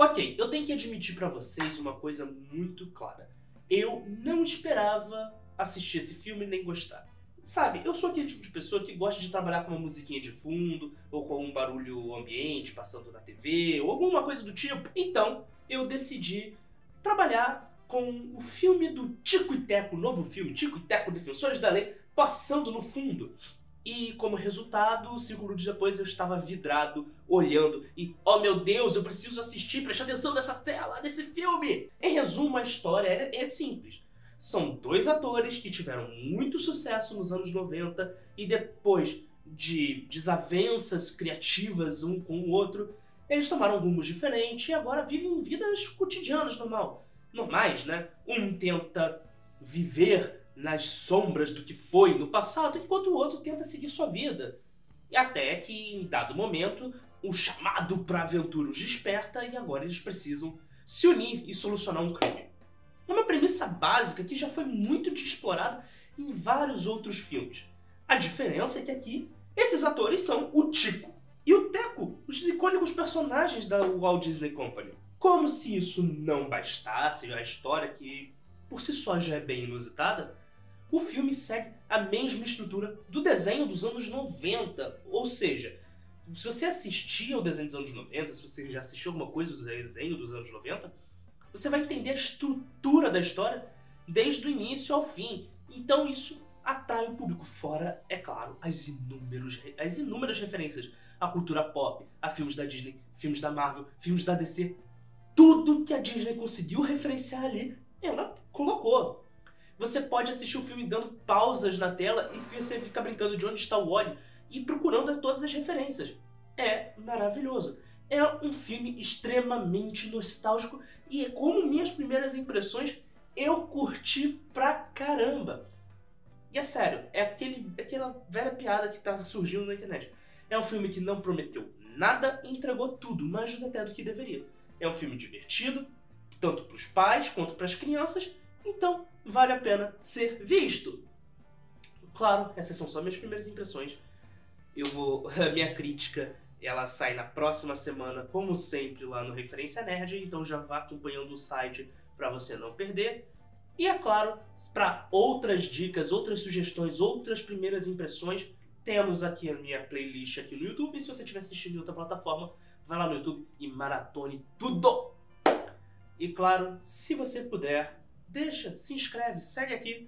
Ok, eu tenho que admitir pra vocês uma coisa muito clara. Eu não esperava assistir esse filme nem gostar. Sabe, eu sou aquele tipo de pessoa que gosta de trabalhar com uma musiquinha de fundo, ou com um barulho ambiente passando na TV, ou alguma coisa do tipo. Então, eu decidi trabalhar com o filme do Tico e Teco, o novo filme, Tico e Teco Defensores da Lei, passando no fundo. E como resultado, cinco minutos depois eu estava vidrado, olhando e, oh meu Deus, eu preciso assistir, prestar atenção nessa tela, nesse filme! Em resumo, a história é, é simples. São dois atores que tiveram muito sucesso nos anos 90 e depois de desavenças criativas um com o outro, eles tomaram rumos diferentes e agora vivem vidas cotidianas normal, normais, né? Um tenta viver nas sombras do que foi no passado, enquanto o outro tenta seguir sua vida. E até que, em dado momento, o chamado para aventura os desperta e agora eles precisam se unir e solucionar um crime. É uma premissa básica que já foi muito explorada em vários outros filmes. A diferença é que aqui esses atores são o Tico e o Teco, os icônicos personagens da Walt Disney Company. Como se isso não bastasse, a história que por si só já é bem inusitada, o filme segue a mesma estrutura do desenho dos anos 90. Ou seja, se você assistia ao desenho dos anos 90, se você já assistiu alguma coisa do desenho dos anos 90, você vai entender a estrutura da história desde o início ao fim. Então isso atrai o público, fora, é claro, as, inúmeros, as inúmeras referências à cultura pop, a filmes da Disney, filmes da Marvel, filmes da DC. Tudo que a Disney conseguiu referenciar ali, ela colocou. Você pode assistir o filme dando pausas na tela e você fica brincando de onde está o óleo e procurando todas as referências. É maravilhoso. É um filme extremamente nostálgico e, como minhas primeiras impressões, eu curti pra caramba. E é sério, é aquele, aquela velha piada que tá surgindo na internet. É um filme que não prometeu nada e entregou tudo, mais até do que deveria. É um filme divertido, tanto para os pais quanto para as crianças, então vale a pena ser visto. Claro, essas são só minhas primeiras impressões. Eu vou. A minha crítica ela sai na próxima semana, como sempre, lá no Referência Nerd, então já vá acompanhando o site para você não perder. E é claro, para outras dicas, outras sugestões, outras primeiras impressões, temos aqui a minha playlist aqui no YouTube. E se você estiver assistindo em outra plataforma, vai lá no YouTube e maratone tudo! E claro, se você puder, deixa, se inscreve, segue aqui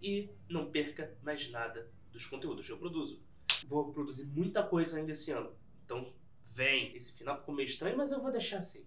e não perca mais nada dos conteúdos que eu produzo. Vou produzir muita coisa ainda esse ano. Então, vem. Esse final ficou meio estranho, mas eu vou deixar assim.